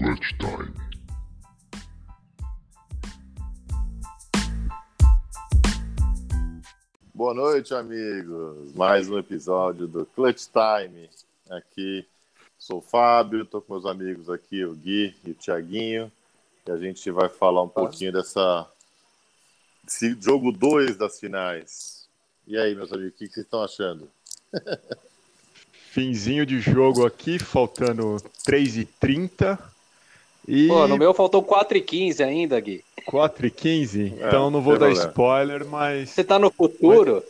Clutch Time. Boa noite, amigos. Mais um episódio do Clutch Time. Aqui sou o Fábio, estou com meus amigos aqui, o Gui e o Tiaguinho, e a gente vai falar um pouquinho dessa desse jogo 2 das finais. E aí, meus amigos, o que, que vocês estão achando? Finzinho de jogo aqui, faltando 3h30. E Pô, no meu faltou 4 e 15 ainda, Gui. 4 e 15, É, então não vou dar problema. spoiler, mas Você tá no futuro?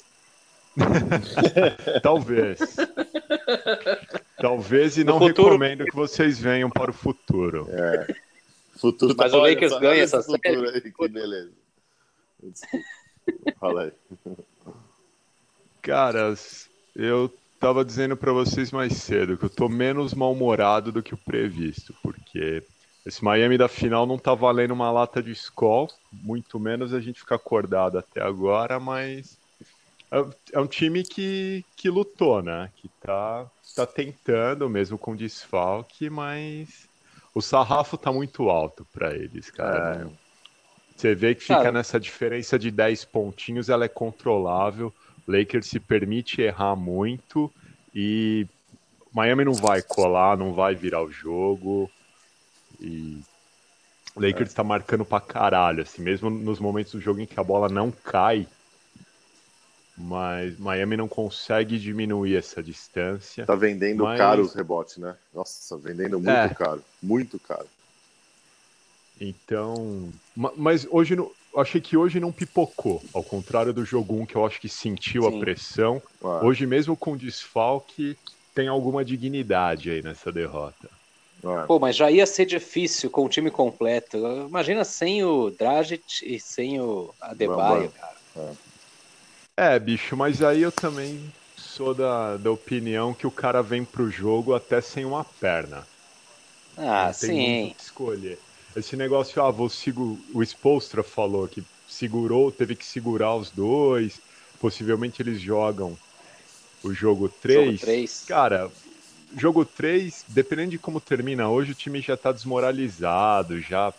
talvez. talvez e No não futuro- recomendo que vocês venham para o futuro. Futuro Mas o olha Lakers ganha essa série. aí, que beleza. Fala aí. Caras, eu tava dizendo para vocês mais cedo que eu tô menos mal-humorado do que o previsto, porque esse Miami da final não tá valendo uma lata de Skol, muito menos a gente ficar acordado até agora, mas é- é um time que, que lutou, né? Que tá, tá tentando, mesmo com desfalque, mas o sarrafo tá muito alto para eles, cara. É. Você vê que fica Cara. nessa diferença de 10 pontinhos, ela é controlável. Lakers se permite errar muito e Miami não vai colar, não vai virar o jogo. E o Lakers está marcando pra caralho, assim, mesmo nos momentos do jogo em que a bola não cai. Mas Miami não consegue diminuir essa distância. Tá vendendo Mas- caro os rebotes, né? Nossa, vendendo muito É. caro. Muito caro. Então, ma- mas hoje não, eu achei que hoje não pipocou, ao contrário do jogo 1 que eu acho que sentiu a Sim. pressão. Ah, Hoje mesmo com desfalque tem alguma dignidade aí nessa derrota. Ah. Pô, mas já ia ser difícil com o time completo. Imagina sem o Dragic e sem o Adebayo, cara. É, bicho, mas aí eu também sou da, da opinião que o cara vem pro jogo até sem uma perna. Ah, Não tem sim. muito o que escolher. Esse negócio, ah, vou segu... o Spolstra falou que segurou, teve que segurar os dois, possivelmente eles jogam o jogo 3. Jogo três. Cara, jogo 3, dependendo de como termina hoje, o time já tá desmoralizado, já...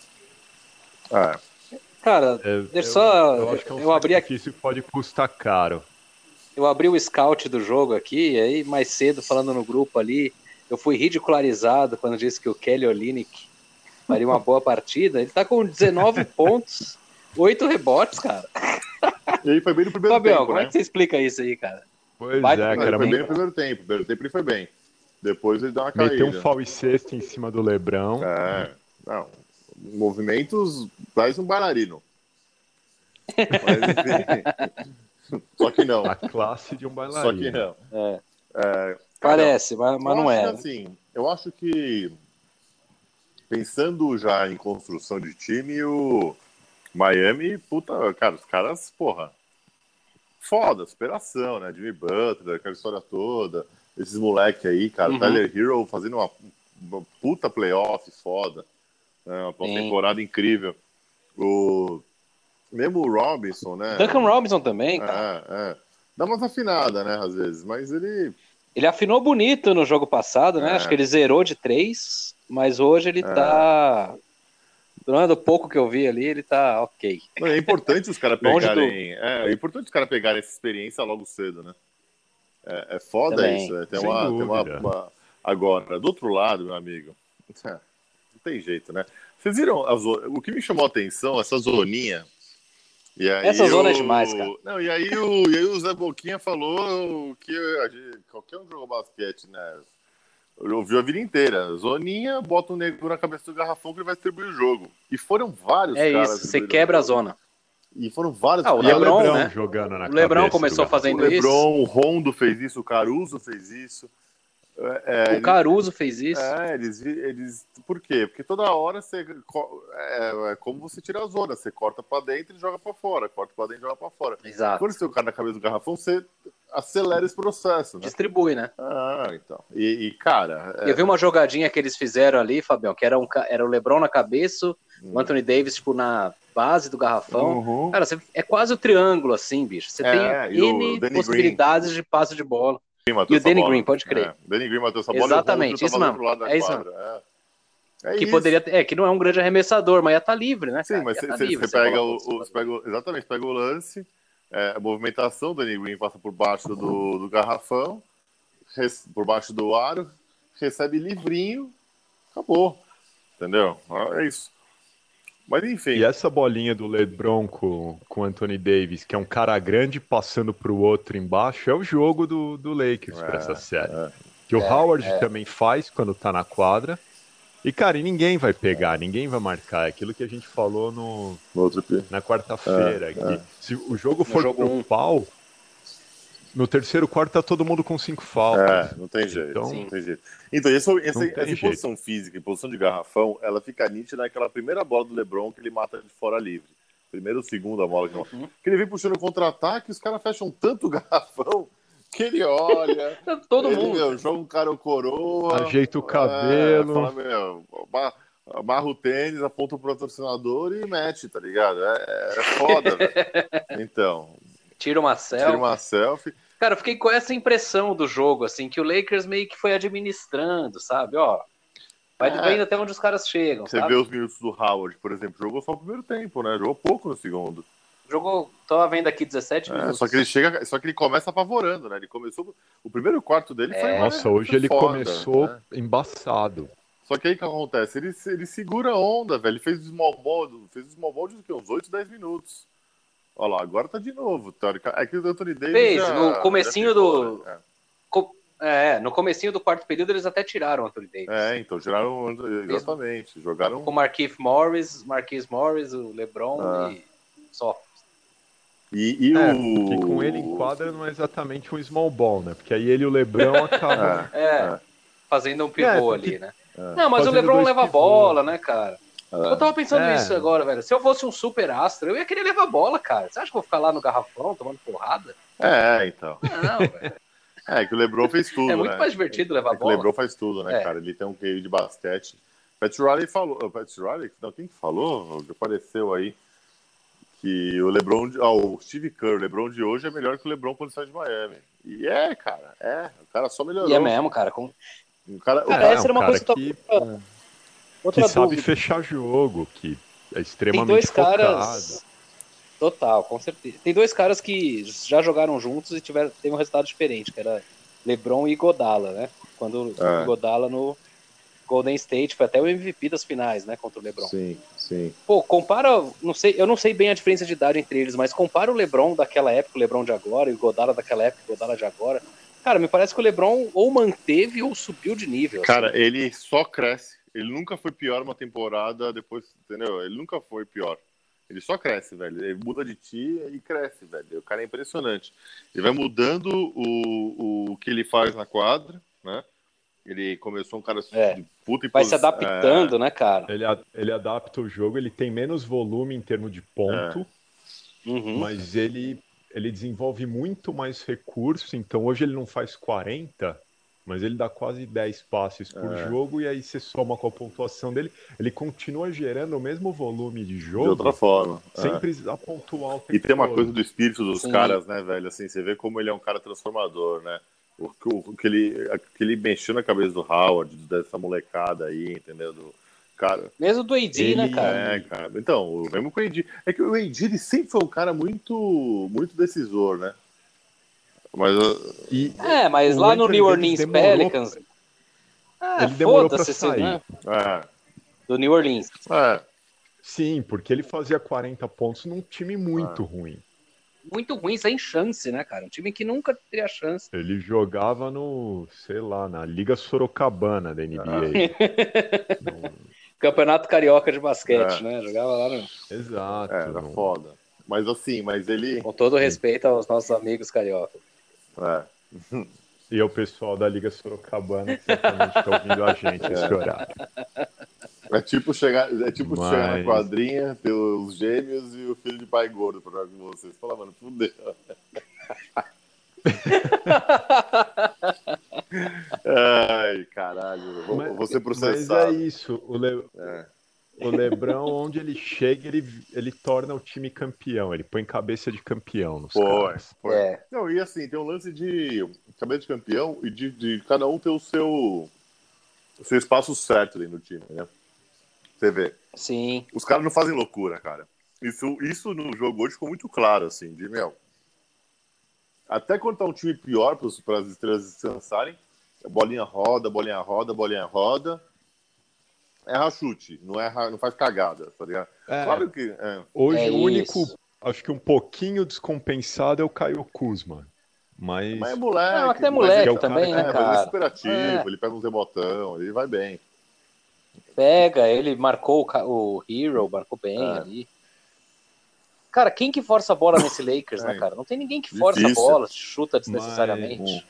Ah, Cara, é, Deixa só- eu acho que é um eu abri aqui- que pode custar caro. eu abri o scout do jogo aqui, e aí mais cedo, falando no grupo ali, eu fui ridicularizado quando disse que o Kelly Olynyk faria uma boa partida. Ele tá com 19 pontos, 8 rebotes, cara. E aí foi bem no primeiro Fabião, tempo, como né? é que você explica isso aí, cara? Pois Vai é, cara, ele foi bem no primeiro tempo. No primeiro tempo ele foi bem. Depois ele deu uma caída. meteu um foul e sexta em cima do Lebrão. É, não. Movimentos faz um bailarino. Mas, enfim. Só que não. A classe de um Só bailarino. que não. É, É, parece, mas, mas não é. que, assim, eu acho que pensando já em construção de time, o Miami, puta, cara, os caras, porra, foda, superação, né? Jimmy Butler, aquela história toda, esses moleque aí, cara, Uhum. Tyler Hero fazendo uma, uma puta playoff foda, né? uma Sim. temporada incrível. O mesmo o Robinson, né? Duncan Robinson também, cara. É, é. Dá umas afinadas, né, às vezes, mas ele Ele afinou bonito no jogo passado, né? É. Acho que ele zerou de 3, mas hoje ele tá. Não do pouco que eu vi ali, ele tá ok. Não, é importante os caras Longe do- pegarem. É, é importante os caras pegarem essa experiência logo cedo, né? É, é foda Também. isso. né? Tem, uma, tem uma, uma- Agora, do outro lado, meu amigo, não tem jeito, né? Vocês viram a zo- o que me chamou a atenção, essa zoninha. E aí Essa zona é demais, cara. Não, e aí o, e aí o Zé Boquinha falou que gente- qualquer um jogou basquete, né? Ouviu a vida inteira. Zoninha, bota um negro na cabeça do garrafão que ele vai distribuir o jogo. E foram vários É caras. isso, você quebra a zona. E foram vários Ah, o é o Lebron, Lebrão né? jogando na O Lebrão cabeça começou do fazendo O isso. Lebron, o Rondo fez isso, o Caruso fez isso. É, O Caruso fez isso. É, eles, eles. Por quê? Porque toda hora você. É, é como você tira a zona. Você corta pra dentro e joga pra fora. Corta pra dentro e joga pra fora. Exato. Quando você tem o cara na cabeça do garrafão, você acelera esse processo, né? Distribui, né? Ah, então. E, e, cara. é- Eu vi uma jogadinha que eles fizeram ali, Fabião, que era, um, era o Lebron na cabeça, Hum. o Anthony Davis, tipo, na base do garrafão. Uhum. Cara, você- é quase o triângulo, assim, bicho. Você É, tem o N possibilidades de passe de bola. Green E o Danny bola. Green, pode crer. É, Danny Green matou essa bola Exatamente, e o isso do mesmo. outro lado da É isso quadra. É. É que isso. poderia é que não é um grande arremessador, mas ia estar tá livre, né? Sim, cara? mas você, tá pega o, o, pega o, exatamente, pega o lance, é, a movimentação do Danny Green passa por baixo do, do garrafão, res, por baixo do aro, recebe livrinho, acabou. Entendeu? É isso. Mas enfim. E essa bolinha do LeBron com, com Anthony Davis, que é um cara grande passando para o outro embaixo, é o jogo do, do Lakers é, para essa série. É. Que o é, Howard é. também faz quando tá na quadra. E, cara, e ninguém vai pegar, ninguém vai marcar. É aquilo que a gente falou no, no outro na quarta-feira. É, se o jogo for no pro um... pau, no terceiro quarto tá todo mundo com cinco faltas. É, não tem jeito. Então, não tem jeito. Então, essa, essa, essa posição física e posição de garrafão, ela fica nítida naquela primeira bola do LeBron que ele mata de fora livre. Primeiro ou segundo a bola que, uhum. que ele vem puxando contra-ataque, os caras fecham tanto o garrafão que ele olha. Todo ele, mundo. Meu, joga um cara o coroa. Ajeita o cabelo. É, fala, meu, amarra o tênis, aponta o patrocinador e mete, tá ligado? É, é foda, velho. Então, Tira uma selfie. Tira uma selfie. Cara, eu fiquei com essa impressão do jogo, assim, que o Lakers meio que foi administrando, sabe? Ó, vai é. vendo até onde os caras chegam. Você sabe? vê os minutos do Howard, por exemplo, jogou só o primeiro tempo, né? Jogou pouco no segundo. Jogou, tô vendo aqui 17 é, minutos. Só que ele chega, só que ele começa apavorando, né? Ele começou. O primeiro quarto dele é. foi. Nossa, hoje ele foda, começou né? embaçado. Só que aí o que acontece? Ele, ele segura a onda, velho. Ele fez o small ball, fez o small ball de uns 8, 10 minutos. Olha lá, agora tá de novo, teórica. É que o Anthony Davis. Fez, já, no comecinho do. Né? É. é. no comecinho do quarto período eles até tiraram o Anthony Davis. É, então tiraram exatamente. Jogaram. Com o Marquise Morris, Marquise Morris, o LeBron ah. e só. E, e é, o... Porque com ele em quadra não é exatamente um small ball, né? Porque aí ele e o Lebrão acabam. é, é, fazendo um pivô é, porque... ali, né? É. Não, mas Fazendo o Lebron leva a bola, né, cara? Eu tava pensando é. nisso agora, velho. Se eu fosse um super astro, eu ia querer levar bola, cara. Você acha que eu vou ficar lá no garrafão tomando porrada? É, então. Não, velho. É, que o Lebron fez tudo, É muito né? mais divertido levar é bola. O Lebron faz tudo, né, é. cara? Ele tem um QI de basquete. Pat Riley falou... Pat Riley? Não, quem que falou? Apareceu aí que o LeBron... Ah, o Steve Kerr, o LeBron de hoje é melhor que o LeBron quando sai de Miami. E é, cara. É. O cara só melhorou. E é mesmo, cara. Com... O cara, cara, o cara, essa era uma coisa que... Outra que sabe fechar jogo, que é extremamente Tem dois focado. caras. Total, com certeza. Tem dois caras que já jogaram juntos e tiveram teve um resultado diferente, que era LeBron e Godala, né? Quando é. o Godala no Golden State foi até o MVP das finais, né, contra o LeBron. Sim, sim. Pô, compara, não sei, eu não sei bem a diferença de idade entre eles, mas compara o LeBron daquela época, o LeBron de agora e o Godala daquela época, o Godala de agora. Cara, me parece que o LeBron ou manteve ou subiu de nível. Cara, assim. ele só cresce ele nunca foi pior uma temporada depois, entendeu? Ele nunca foi pior. Ele só cresce, velho. Ele muda de ti e cresce, velho. O cara é impressionante. Ele vai mudando o, o que ele faz na quadra, né? Ele começou um cara é. de puta e Vai se adaptando, é... né, cara? Ele, ele adapta o jogo, ele tem menos volume em termos de ponto, é. uhum. mas ele, ele desenvolve muito mais recursos. Então hoje ele não faz 40, mas ele dá quase 10 passes por é. jogo e aí você soma com a pontuação dele, ele continua gerando o mesmo volume de jogo. De outra forma. Sem é. precisar pontuar o tempo E tem uma todo. coisa do espírito dos Sim. caras, né, velho? Assim, você vê como ele é um cara transformador, né? O, o, que, ele, que ele mexeu na cabeça do Howard, dessa molecada aí, entendeu? Do, cara. Mesmo do AD, né, cara? É, cara. Então, mesmo com o AD. É que o ele sempre foi um cara muito, muito decisor, né? Mas, e, é, mas lá no New Orleans Pelicans. Ah, ele demorou pra sair. Né? É. Do New Orleans. É. Sim, porque ele fazia 40 pontos num time muito é. ruim. Muito ruim, sem chance, né, cara? Um time que nunca teria chance. Ele jogava no, sei lá, na Liga Sorocabana da NBA. no... Campeonato Carioca de Basquete, é. né? Jogava lá no. Exato. É, era no... foda. Mas assim, mas ele. Com todo respeito aos nossos amigos carioca. É. E ao pessoal da Liga Sorocabana que certamente está ouvindo a gente é. horário. É tipo chegar, é tipo Mas... chegar na quadrinha, ter os gêmeos e o filho de pai gordo para jogar com vocês. Fala, mano, fudeu. Ai, caralho. Vou, mas, ser processado. Mas é isso. O Le... É. O Lebrão, onde ele chega, ele, ele torna o time campeão. Ele põe cabeça de campeão nos Foi, caras. foi. É. Não, e assim, tem um lance de cabeça de campeão e de, de cada um ter o seu, o seu espaço certo dentro do time, né? Você vê. Sim. Os caras não fazem loucura, cara. Isso, isso no jogo hoje ficou muito claro, assim, de meu. Até quando tá um time pior para as estrelas descansarem, bolinha roda, bolinha roda, bolinha roda. Erra chute, não, erra, não faz cagada, tá ligado? É, Claro que. é. hoje É o único, isso. acho que um pouquinho descompensado é o Caio Kuzma. Mas, Mas é moleque. Não, até mas moleque é o também, cara- né, é, mas Ele é cara? super ativo, É. ele pega uns rebotão, ele vai bem. Pega, ele marcou o, Hero, marcou bem É. ali. Cara, quem que força a bola nesse Lakers, né, É. cara? Não tem ninguém que força Difícil. a bola, chuta desnecessariamente.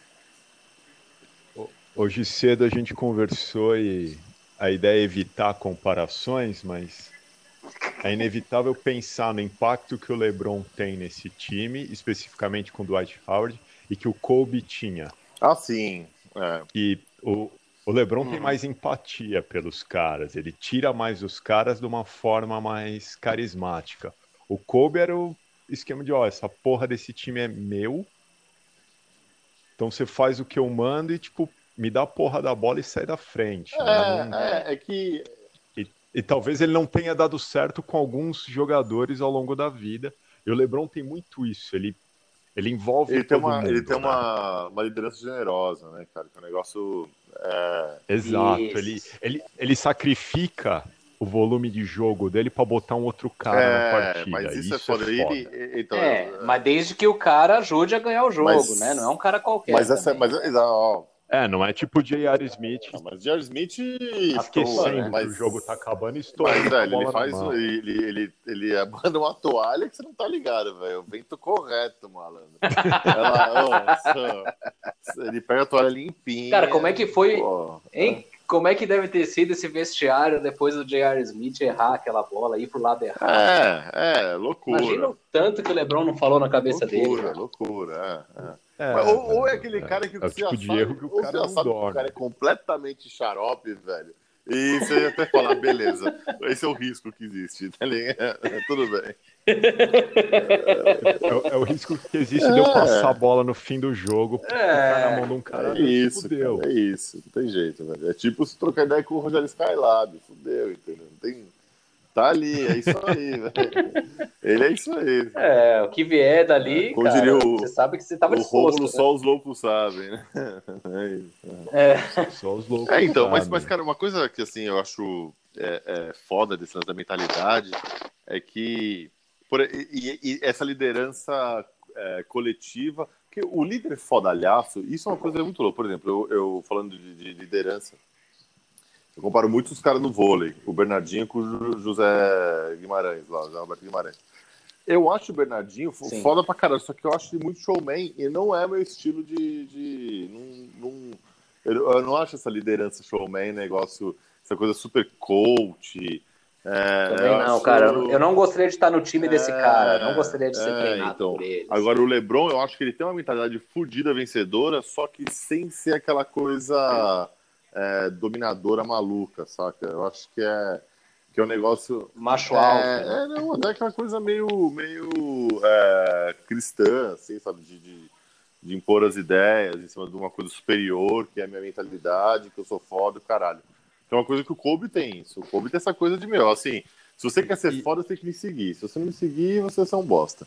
Hoje cedo a gente conversou e a ideia é evitar comparações, mas é inevitável pensar no impacto que o LeBron tem nesse time, especificamente com o Dwight Howard, e que o Kobe tinha. Ah, sim. É. E o, o LeBron tem Uhum. mais empatia pelos caras, ele tira mais os caras de uma forma mais carismática. O Kobe era o esquema de, ó, essa porra desse time é meu, então você faz o que eu mando e, tipo, me dá a porra da bola e sai da frente. né? Não- É, é, é que. E talvez ele não tenha dado certo com alguns jogadores ao longo da vida. E o LeBron tem muito isso. Ele, ele envolve Ele tem, todo uma, mundo. ele tem né? uma, uma liderança generosa, né, cara? Que é um negócio. É, Exato. Isso. Ele, ele, ele sacrifica o volume de jogo dele para botar um outro cara na é, partida. mas isso, isso é foda. Ele, então, É, é, mas desde que o cara ajude a ganhar o jogo, Mas- né? Não é um cara qualquer. mas essa, também. mas, ó, É, não é tipo o J.R. Smith Não, mas Jared Smith esquecendo né? que Mas, o jogo tá acabando e estourando mas velho, ele faz. Ele, ele, ele manda uma toalha que você não tá ligado, velho. O vento correto, malandro. Ela, ele pega a toalha limpinha. Cara, como é que foi, pô. hein? Como é que deve ter sido esse vestiário depois do J.R. Smith errar aquela bola, ir pro lado errado? É, é, loucura. Imagina o tanto que o LeBron não falou na cabeça dele. loucura, loucura, é, é. É, Mas ou, ou é aquele cara que é você tipo de erro que o cara sabe que o cara é completamente xarope, velho. E você até falar, beleza, esse é o risco que existe, tá ligado? Tudo bem. É, o- é o risco que existe de eu É. passar a bola no fim do jogo ficar na mão de um cara. É isso, fudeu. cara, é isso. Não tem jeito, velho. É tipo se trocar ideia com o Rogério Skylab. Fudeu, entendeu? Não tem... Tá ali, é isso aí, velho. Ele é isso aí. É, o que vier dali, Como cara, diria o- você sabe que você tava o disposto. Rômulo né? só os loucos sabem, né? É isso. É. Só os loucos. É, então, mas, sabem. mas, cara, uma coisa que assim eu acho é, é, foda desse lance da mentalidade é que por, e, e- essa liderança é, coletiva, que o líder fodalhaço, isso é uma coisa muito louca. Por exemplo, eu, eu falando de, de liderança, eu comparo muito os caras no vôlei, o Bernardinho com o José Guimarães, lá, o José Alberto Guimarães. Eu acho o Bernardinho Sim. foda pra caralho, só que eu acho ele muito showman e não é meu estilo de. de não, não- eu, não acho essa liderança showman, negócio, essa coisa super coach. é, Também não, acho- cara. Eu não gostaria de estar no time desse É, cara. Não gostaria de ser é, treinado então. por ele. Agora, o Lebron, eu acho que ele tem uma mentalidade fodida vencedora, só que sem ser aquela coisa é, dominadora maluca, saca? Eu acho que é, que é um negócio. Macho É, alfa. né? é, não, até aquela coisa meio, meio é, cristã, assim, sabe? De, de, de impor as ideias em cima de uma coisa superior, que é a minha mentalidade, que eu sou foda, caralho. É uma coisa que o Kobe tem isso. O Kobe tem essa coisa de, meu, assim, se você quer ser E- foda, você tem que me seguir. Se você não me seguir, você é um bosta.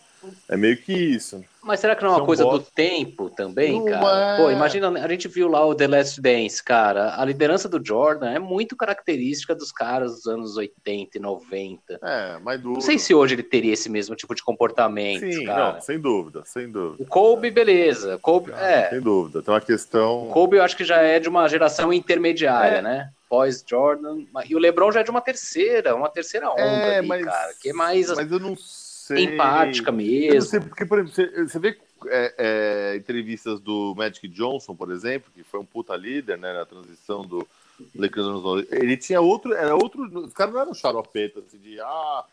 É meio que isso. Mas será que não é uma São coisa do tempo também, Não cara? é. Pô, imagina, a gente viu lá o The Last Dance, cara. A liderança do Jordan é muito característica dos caras dos anos 80 e 90. É, mais duro. Não sei se hoje ele teria esse mesmo tipo de comportamento, Sim, cara. não, sem dúvida, sem dúvida. O Kobe, beleza. Kobe, é. Sem dúvida. Tem uma questão. O Kobe eu acho que já é de uma geração intermediária, É. né? Pós-Jordan. E o LeBron já é de uma terceira, uma terceira onda É, ali, mas, cara. Que é mais mas eu não sei. empática Eu não mesmo. sei, porque, por exemplo, você, você vê é, é, entrevistas do Magic Johnson, por exemplo, que foi um puta líder né, na transição do Lakers anos 90. Ele tinha outro, era outro. Os caras não eram xaropetas assim, de ah,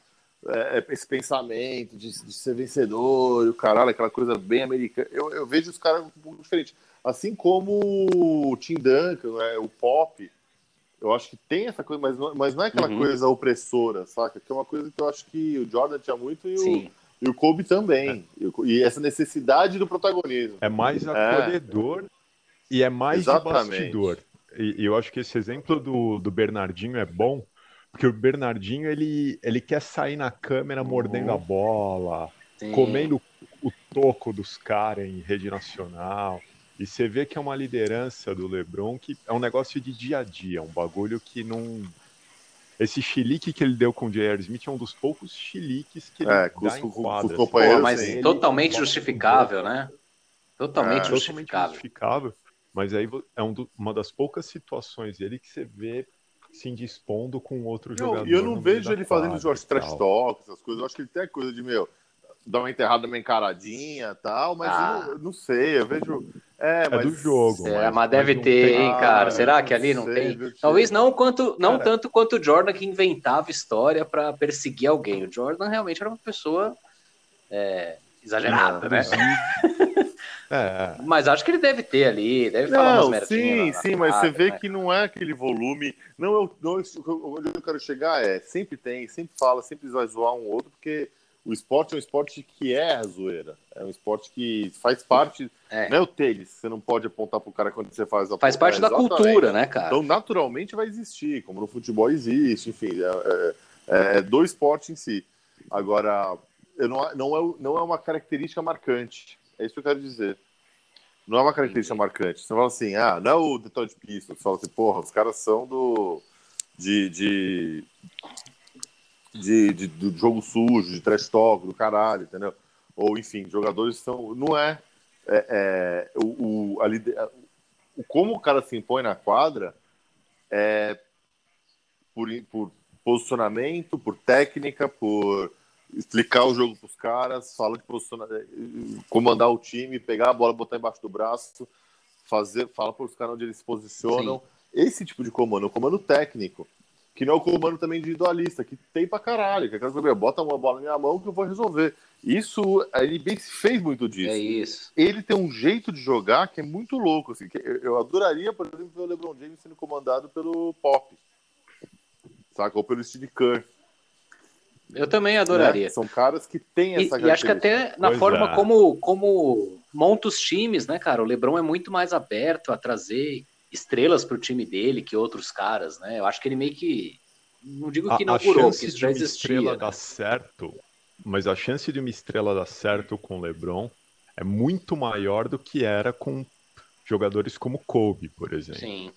é, esse pensamento de, de ser vencedor, o caralho, aquela coisa bem americana. Eu, eu vejo os caras um pouco diferente. Assim como o Tim Duncan, né, o Pop, eu acho que tem essa coisa, mas não, mas não é aquela Uhum. coisa opressora, saca? Que é uma coisa que eu acho que o Jordan tinha muito e o, e o Kobe também. E o- E essa necessidade do protagonismo. É mais acolhedor e é mais Exatamente. bastidor. E, e eu acho que esse exemplo do, do Bernardinho é bom, Porque o Bernardinho, ele, ele quer sair na câmera mordendo a bola, Sim. comendo o toco dos caras em rede nacional. E você vê que é uma liderança do LeBron que é um negócio de dia a dia, um bagulho que não. Esse chilique que ele deu com o J.R. Smith é um dos poucos chiliques que ele É, com quadra, os assim. Pô, mas sim. totalmente Ele- justificável, né? Totalmente É. totalmente justificável. justificável, mas aí é um do- uma das poucas situações dele que você vê se indispondo com outro Não, jogador. e eu não vejo ele fazendo quadra Jorge e trash tal. talk, essas coisas. Eu acho que ele tem a coisa de, meu, dar uma enterrada, uma encaradinha e tal, mas Ah. eu eu não sei, eu vejo. É, É mas... do jogo. É, mas, deve não ter, tem- hein, cara? Ah, Será que ali não sei, tem? viu? Talvez não quanto, não Cara. tanto quanto o Jordan que inventava história pra perseguir alguém. O Jordan realmente era uma pessoa é, exagerada, né? É, Mas acho que ele deve ter ali, deve falar umas Não, sim, na- na sim, mas você vê né? que não é aquele volume. Não, eu, não, isso- onde eu quero chegar é, sempre tem, sempre fala, sempre vai zoar um outro, porque o esporte é um esporte que é a zoeira. É um esporte que faz parte. É. Não é o tênis, você não pode apontar pro cara quando você faz a Faz parte da Exatamente. cultura, né, cara? Então, naturalmente vai existir, como no futebol existe, enfim, é, é, é do esporte em si. Agora, eu não, não, é, não é uma característica marcante. É isso que eu quero dizer. Não é uma característica marcante. Você fala assim, ah, não é o Detroit Pistons. Você fala assim, porra, os caras são do. de. de, de, de- do jogo sujo, de trash talk, do caralho, entendeu? Ou, enfim, jogadores são. Não é. é, é, o, o, a o como o cara se impõe na quadra é por, por posicionamento, por técnica, por explicar o jogo para os caras, fala de posicionar, comandar o time, pegar a bola, botar embaixo do braço, fazer, fala para os caras onde eles se posicionam. Esse tipo de comando, é um comando técnico, que não é o comando também individualista, que tem pra caralho, que aquela coisa, bota uma bola na minha mão que eu vou resolver. Isso, a NBA fez muito disso É isso. ele tem um jeito de jogar que é muito louco. Assim, que eu, adoraria, por exemplo, ver o LeBron James sendo comandado pelo Pop. Saca? Ou pelo Steve Kerr. Eu também né? adoraria. São caras que têm E, essa e acho que até na Pois forma é. como, como monta os times, né, cara? O Lebron é muito mais aberto a trazer estrelas pro time dele que outros caras, né? Eu acho que ele meio que. Não digo que a, a inaugurou, porque chance isso de já uma existia. estrela né? dar certo, mas a chance de uma estrela dar certo com o LeBron é muito maior do que era com jogadores como Kobe, por exemplo. Sim.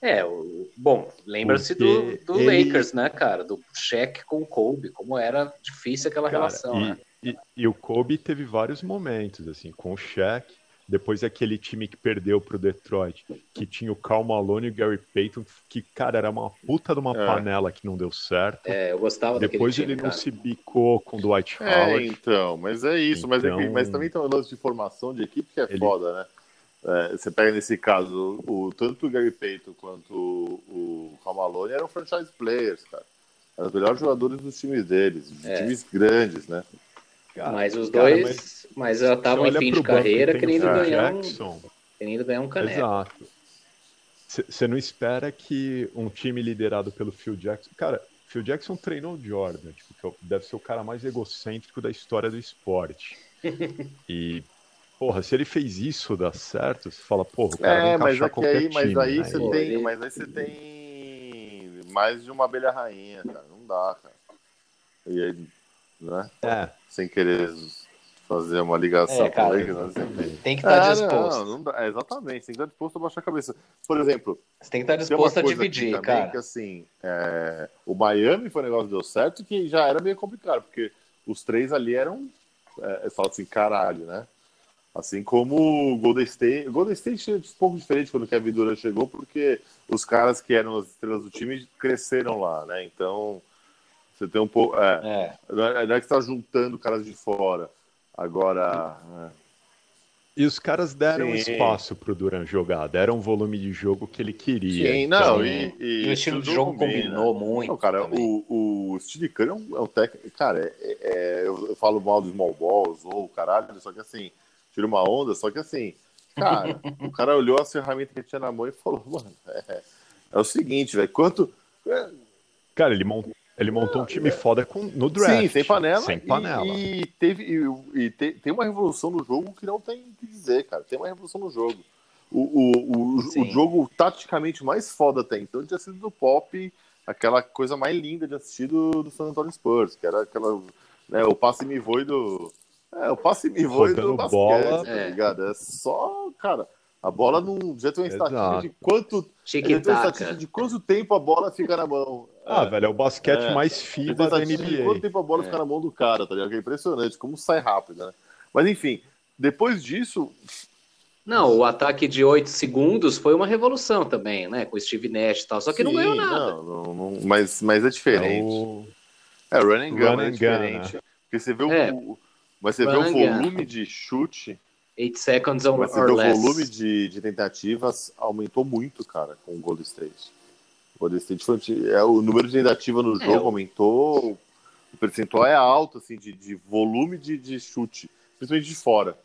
É, o, bom, lembra-se do, do ele- Lakers, né, cara? Do Shaq com o Kobe, como era difícil aquela Cara, relação, e, né? e- e o Kobe teve vários momentos, assim, com o Shaq, depois aquele time que perdeu pro Detroit, que tinha o Karl Malone e o Gary Payton, que, cara, era uma puta de uma É. panela que não deu certo. É, eu gostava depois daquele ele time, não cara. se bicou com o Dwight É, Howard. então, mas é isso. Mas, é que- Então- mas também tem um lance de formação de equipe que é Ele- foda, né? É, você pega nesse caso, o, tanto o Gary Payton quanto o, o Karl Malone eram franchise players, cara. Eram os melhores jogadores dos times deles, de É. times grandes, né? Cara, mas os cara, dois, mas mas já estavam em fim de carreira, querendo Phil ganhar, um, Jackson, querendo ganhar um caneco. Exato. Você não espera que um time liderado pelo Phil Jackson. Cara, Phil Jackson treinou o Jordan, tipo, que é deve ser o cara mais egocêntrico da história do esporte. E, porra, se ele fez isso dar certo, você fala, porra, o cara vai É, mas encaixar é que qualquer aí, mas time. aí né? você Pô, tem, ele- mas aí você tem mais de uma abelha rainha, cara. Não dá, cara. E aí, né? É, Sem querer fazer uma ligação É, cara. com ele, né? Tem que estar Ah, disposto. Não, não. É, exatamente, tem que estar disposto a baixar a cabeça. Por exemplo, Você tem que estar tem uma disposto a dividir, também cara. que assim, é, o Miami foi um negócio que deu certo que já era meio complicado, porque os três ali eram, é, eu falo assim, caralho, né? Assim como o Golden State. O Golden State é um pouco diferente quando o Kevin Durant chegou, porque os caras que eram as estrelas do time cresceram lá, né? Então, você tem um pouco. É, É. não é não é que você tá juntando caras de fora. Agora. é, e os caras deram Sim. espaço pro Duran jogar, deram o volume de jogo que ele queria. Sim, Então, não, Sim. e, E o estilo de jogo combina. combinou muito. Não, cara, também. o, o Steve Kerr é um, é um técnico. Cara, é- é- eu, eu falo mal do small balls ou o caralho, só que assim, tira uma onda, só que assim, cara, o cara olhou as ferramentas que ele tinha na mão e falou, mano, é, é o seguinte, velho, quanto. é, Cara, ele montou, ele montou um time foda com, no draft. Sim, sem panela. Sem e- panela. E, teve, e, e te- tem uma revolução no jogo que não tem o que dizer, cara. Tem uma revolução no jogo. O, o, o, o jogo taticamente mais foda até então tinha sido do Pop aquela coisa mais linda de assistir do, do San Antonio Spurs, que era aquela, né, o passe me voe do, é, o passe me voe do basquete, bola, tá é. ligado? É só, cara, a bola não. Já tem uma estatística de quanto. Já tem uma estatística de quanto tempo a bola fica na mão. Ah, é. velho, é o basquete é. mais FIBA da NBA. De quanto tempo a bola é. fica na mão do cara, tá ligado? É impressionante, como sai rápido, né? Mas enfim, depois disso. Não, o ataque de 8 segundos foi uma revolução também, né? Com o Steve Nash e tal. Só que Sim, não ganhou nada. Não, não, não, mas, mas é diferente. É, o... é running gun, running é diferente. Gun, né? Porque você vê o. Mas você running vê o volume gun. de chute 8 seconds or, Mas or less. O volume de, de tentativas aumentou muito, cara, com o Golden State. O Golden State foi, é, o número de tentativas no é, jogo aumentou, o percentual é alto, assim, de, de volume de, de chute, principalmente de fora.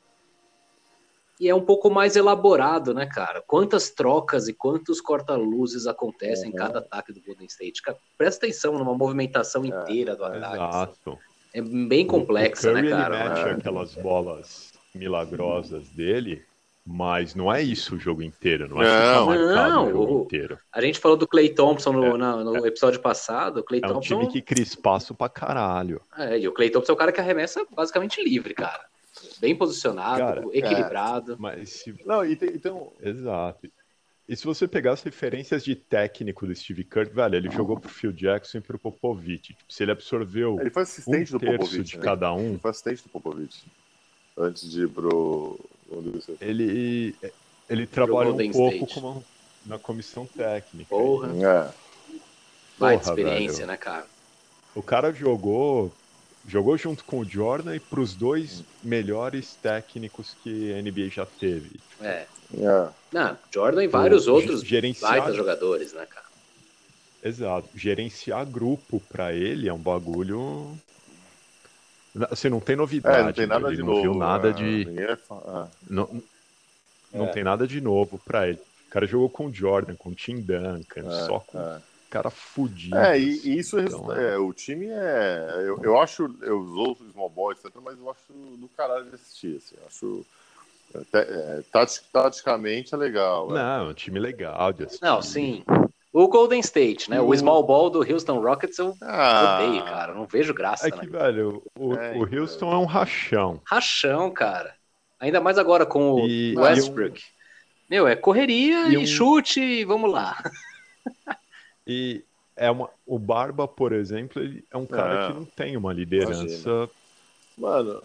E é um pouco mais elaborado, né, cara? Quantas trocas e quantos corta-luzes acontecem uhum. em cada ataque do Golden State. Cara, presta atenção numa movimentação é, inteira do ataque. Exato. É bem complexa, né, cara? Ele mete aquelas bolas milagrosas dele, mas não é isso o jogo inteiro, não é não, não, o jogo inteiro. A gente falou do Clay Thompson no, é, na, no é, episódio passado. O Clay é Thompson, um time que cria espaço pra caralho. É, e o Clay Thompson é o cara que arremessa basicamente livre, cara. Bem posicionado, cara, equilibrado. É, mas se... Não, então... Exato. E se você pegar as referências de técnico do Steve Kerr, velho, ele jogou pro Phil Jackson e pro Popovich. Tipo, se ele absorveu ele foi assistente um do Popovich, de né? cada um... Ele foi assistente do Popovich antes de ir pro. Ele, ele trabalha um pouco como na comissão técnica. Porra. É. Vai experiência, velho. né, cara? O cara jogou jogou junto com o Jordan e para os dois melhores técnicos que a NBA já teve. É. é. Não, Jordan e vários o, outros gerenciar... jogadores, né, cara? Exato. Gerenciar grupo para ele é um bagulho Assim, não tem novidade. É, não tem nada ele de não novo. viu nada é, de. É... Não, não é. tem nada de novo pra ele. O cara jogou com o Jordan, com o Tim Duncan, é, só com é. cara fudido. É, e, e isso então, é, o time é. Eu, eu acho, eu usou o Small Boy, etc., mas eu acho do caralho de assistir. Assim, eu acho. É, taticamente é legal. Não, é um time legal de assistir. Não, sim. O Golden State, né? O, o small ball do Houston Rockets eu ah, odeio, cara. Não vejo graça. É que, né? velho, o, é, o Houston é um rachão. Rachão, cara. Ainda mais agora com o e, Westbrook. E um... Meu, é correria e, e um... chute e vamos lá. E é uma, o Barba, por exemplo, ele é um cara é. que não tem uma liderança. Imagina. Mano,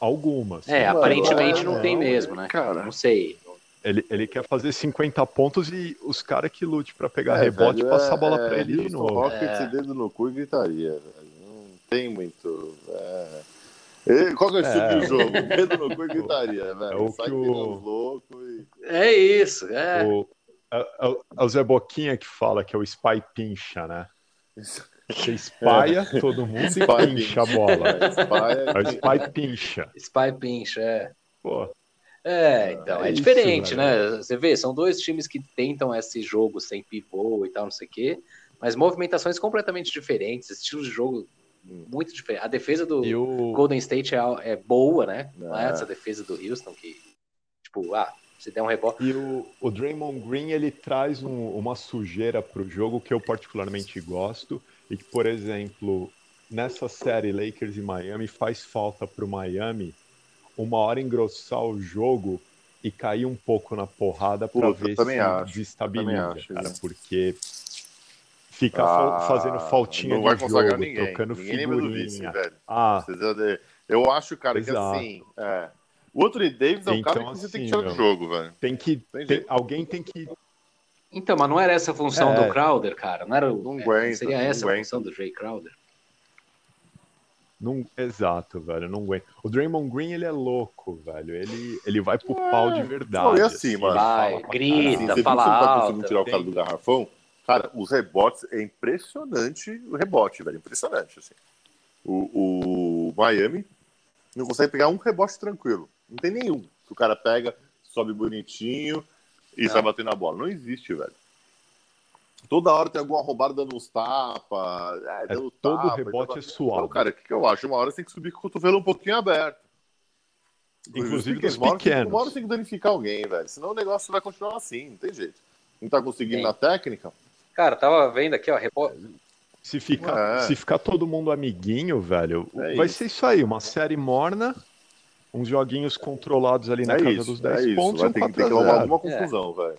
algumas. É, mano, aparentemente é, não tem mesmo, né? Cara, não sei. Ele, ele quer fazer 50 pontos e os caras que lute para pegar é, rebote e passar a bola é, para ele de novo. Rockets é. dedo no cu e gritaria. Velho. Não tem muito. É... Qual que é o estilo é. do jogo? Dedo no cu e gritaria, velho. É o Sai que o... louco e... É isso, é. O, é, é, é o Zé Boquinha que fala que é o spy pincha, né? Você espalha é. todo mundo e pincha a bola. É, spy é, é o spy pincha. Spy pincha, é. Pô, é, então, é, é diferente, isso, né? Você vê, são dois times que tentam esse jogo sem pivô e tal, não sei o quê, mas movimentações completamente diferentes, estilos de jogo muito diferentes. A defesa do o... Golden State é, é, boa, né? Não é essa defesa do Houston que, tipo, ah, se der um rebote. E o, o Draymond Green, ele traz um, uma sujeira pro jogo que eu particularmente gosto e que, por exemplo, nessa série Lakers e Miami faz falta pro Miami uma hora engrossar o jogo e cair um pouco na porrada para ver se acho, desestabiliza, acho, cara, porque fica ah, fazendo faltinha não vai de jogo, ninguém. trocando ninguém figurinha. Vice, velho. Ah, eu acho, cara, exato. que assim, é, o Anthony Davis é um então, cara que você assim, tem que tirar do jogo, velho. Tem que tem tem, alguém tem que então, mas não era essa a função é, do Crowder, cara? Não era não é, aguenta, seria essa a função do Jay Crowder? Não, exato, velho, não aguento. O Draymond Green, ele é louco, velho. Ele, ele vai pro é, pau de verdade. Não, e assim, assim mano. Vai, grita, assim, fala alto. Tá conseguindo tirar o cara do garrafão? Cara, os rebotes, é impressionante o rebote, velho. Impressionante, assim. O, o Miami não consegue pegar um rebote tranquilo. Não tem nenhum. O cara pega, sobe bonitinho e não. sai batendo na bola. Não existe, velho. Toda hora tem alguma roubada dando uns tapas. É, é, todo tapa, rebote tapa. é suave. Então, cara, o que, que eu acho? Uma hora você tem que subir com o cotovelo um pouquinho aberto. Inclusive dos uma pequenos. Hora, uma hora você tem que danificar alguém, velho. Senão o negócio vai continuar assim, não tem jeito. Não tá conseguindo Sim. na técnica, Cara, tava vendo aqui, ó. Repo... Se ficar, É. se ficar todo mundo amiguinho, velho, É vai isso. ser isso aí, uma série morna, uns joguinhos controlados ali na é casa isso, dos 10 é pontos Vai um ter, que- 4 tem que arrumar 0. alguma confusão, velho.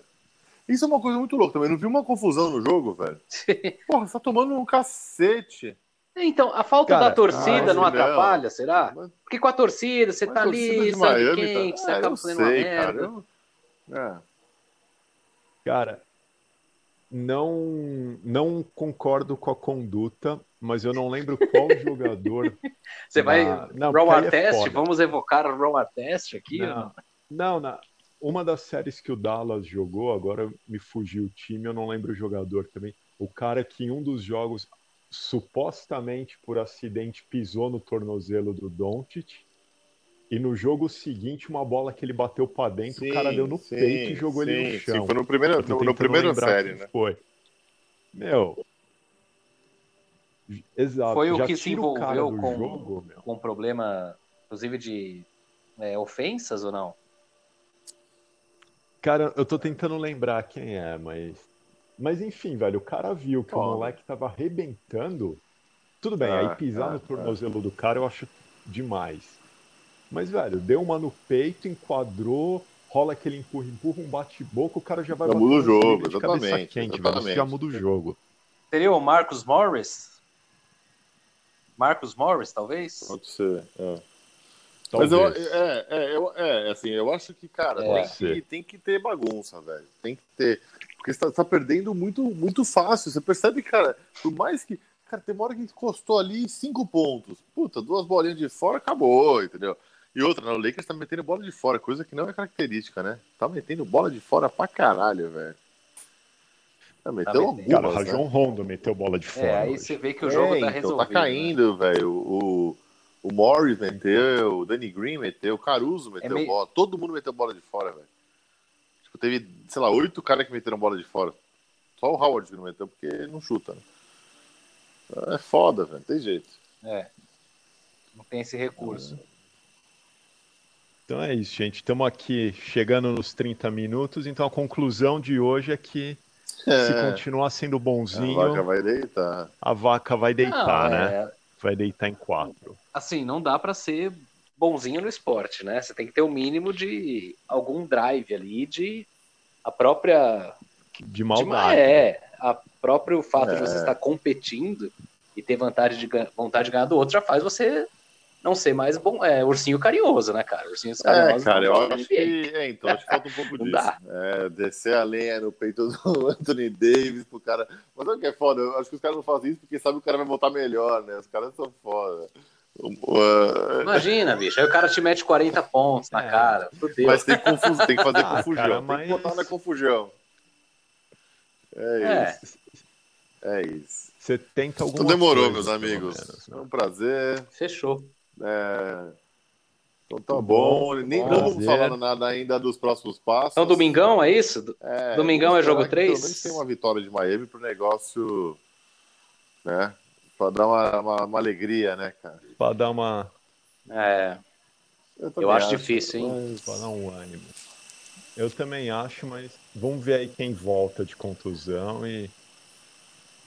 Isso é uma coisa muito louca também. Não vi uma confusão no jogo, velho. Porra, você tá tomando um cacete. Então, a falta Cara, da torcida ah, não não. atrapalha, será? Mas- Porque com a torcida, você mas tá ali, sangue Miami quente, tá- você é, acaba eu fazendo sei, uma cara. merda. eu- É. Cara, não, não concordo com a conduta, mas eu não lembro qual jogador. Você vai. na- Não, Raw é. Vamos evocar o Raw Artest aqui? ou Não, não? não, na, uma das séries que o Dallas jogou, agora me fugiu o time, eu não lembro o jogador também. O cara que em um dos jogos, supostamente por acidente, pisou no tornozelo do Doncic. E no jogo seguinte, uma bola que ele bateu pra dentro, o cara deu no sim, peito e jogou ele sim, no chão. Sim, foi no primeiro, no, no primeiro série, né? Foi. Meu. Exato. Foi o já que se o envolveu com- jogo. Com problema, inclusive, de é, ofensas ou não? Cara, eu tô tentando lembrar quem é, mas. Mas enfim, velho, o cara viu que o Foda. moleque tava arrebentando. Tudo bem, Ah, aí pisar ah, no tornozelo do cara eu acho demais. Mas, velho, deu uma no peito, enquadrou, rola aquele empurra, empurra, um bate-boca, o cara já vai Já muda o jogo, de cabeça exatamente, quente, velho. Isso já exatamente. muda o jogo. Seria o Marcus Morris? Marcus Morris, talvez? Pode ser. é. Mas Talvez. eu, é, é, eu, é, assim, eu acho que, cara, É. tem, que, tem que ter bagunça, velho. Tem que ter. Porque você tá, tá perdendo muito, muito fácil. Você percebe, cara, por mais que. Cara, tem uma hora que encostou ali cinco pontos. Puta, duas bolinhas de fora, acabou, entendeu? E outra, né, o Lakers tá metendo bola de fora, coisa que não é característica, né? Tá metendo bola de fora pra caralho, velho. Tá metendo metendo. Cara, o algumas, né? Rajon Rondo meteu bola de fora. É, aí hoje. você vê que o jogo É, tá então, resolvido. Tá caindo, velho. O, o Morris meteu, o Danny Green meteu, o Caruso meteu meio- bola. Todo mundo meteu bola de fora, velho. Tipo, teve, sei lá, oito caras que meteram bola de fora. Só o Howard que não meteu, porque não chuta, né? É foda, velho. Não tem jeito. É. Não tem esse recurso. Então é isso, gente. Estamos aqui chegando nos 30 minutos. Então a conclusão de hoje é que se É, continuar sendo a bonzinho, vaca vai deitar. a vaca vai deitar, Não, né? é, Vai deitar em quatro. Assim, não dá pra ser bonzinho no esporte, né? Você tem que ter o mínimo de algum drive ali, de a própria De de maldade. uma- é, a próprio fato É. de você estar competindo e ter vantagem de, vontade de ganhar do outro já faz você não ser mais bom, é, ursinho carinhoso, né, cara? Ursinhos É, carinhosos. cara, eu acho que. É, então, acho que falta um pouco Não disso. dá. É, descer a lenha no peito do Anthony Davis pro cara. Mas sabe o que é foda? Eu acho que os caras não fazem isso porque sabem que o cara vai voltar melhor, né? Os caras são foda. Imagina, bicho, aí o cara te mete 40 pontos na É. cara. Fudeu. Mas tem que, confus... tem que fazer Ah, confusão. cara, Tem mas- que botar na confusão. É É. isso. É isso. Você tenta alguma Então demorou, coisa, meus amigos. menos, né? Foi um prazer. Fechou. É... Então tá bom. bom, Nem estamos Prazer. falando nada ainda dos próximos passos. Então, domingão, é isso? É, Domingão vamos é jogo esperar que três? Pelo menos tem uma vitória de Miami pro negócio, né? Pra dar uma, uma, uma alegria, né, cara? Pra dar uma. É, também Eu acho difícil, hein? Pra dar um ânimo. Eu também acho, mas vamos ver aí quem volta de contusão e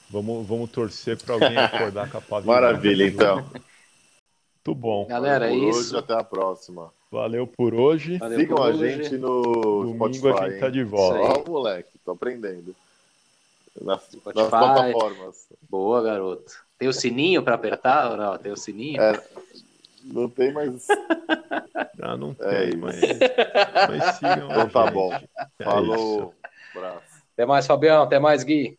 vamos, vamos torcer para alguém acordar com a pá virada. Maravilha, então. Muito bom. galera, é Por isso. Hoje, até a próxima. Valeu por hoje. Valeu Sigam por a hoje. gente no Domingo Spotify. a gente tá de volta. Ó, moleque, tô aprendendo. Nas, nas plataformas. Boa, garoto. Tem o sininho para apertar ou não? Tem o sininho? É, não tem mais. Não, ah, não é tem, mas, mas sigam. Então tá gente. bom. É falou. Abraço. Até mais, Fabião. Até mais, Gui.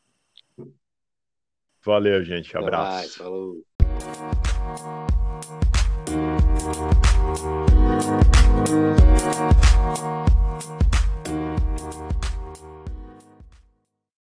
Valeu, gente. Abraço. Mais, falou.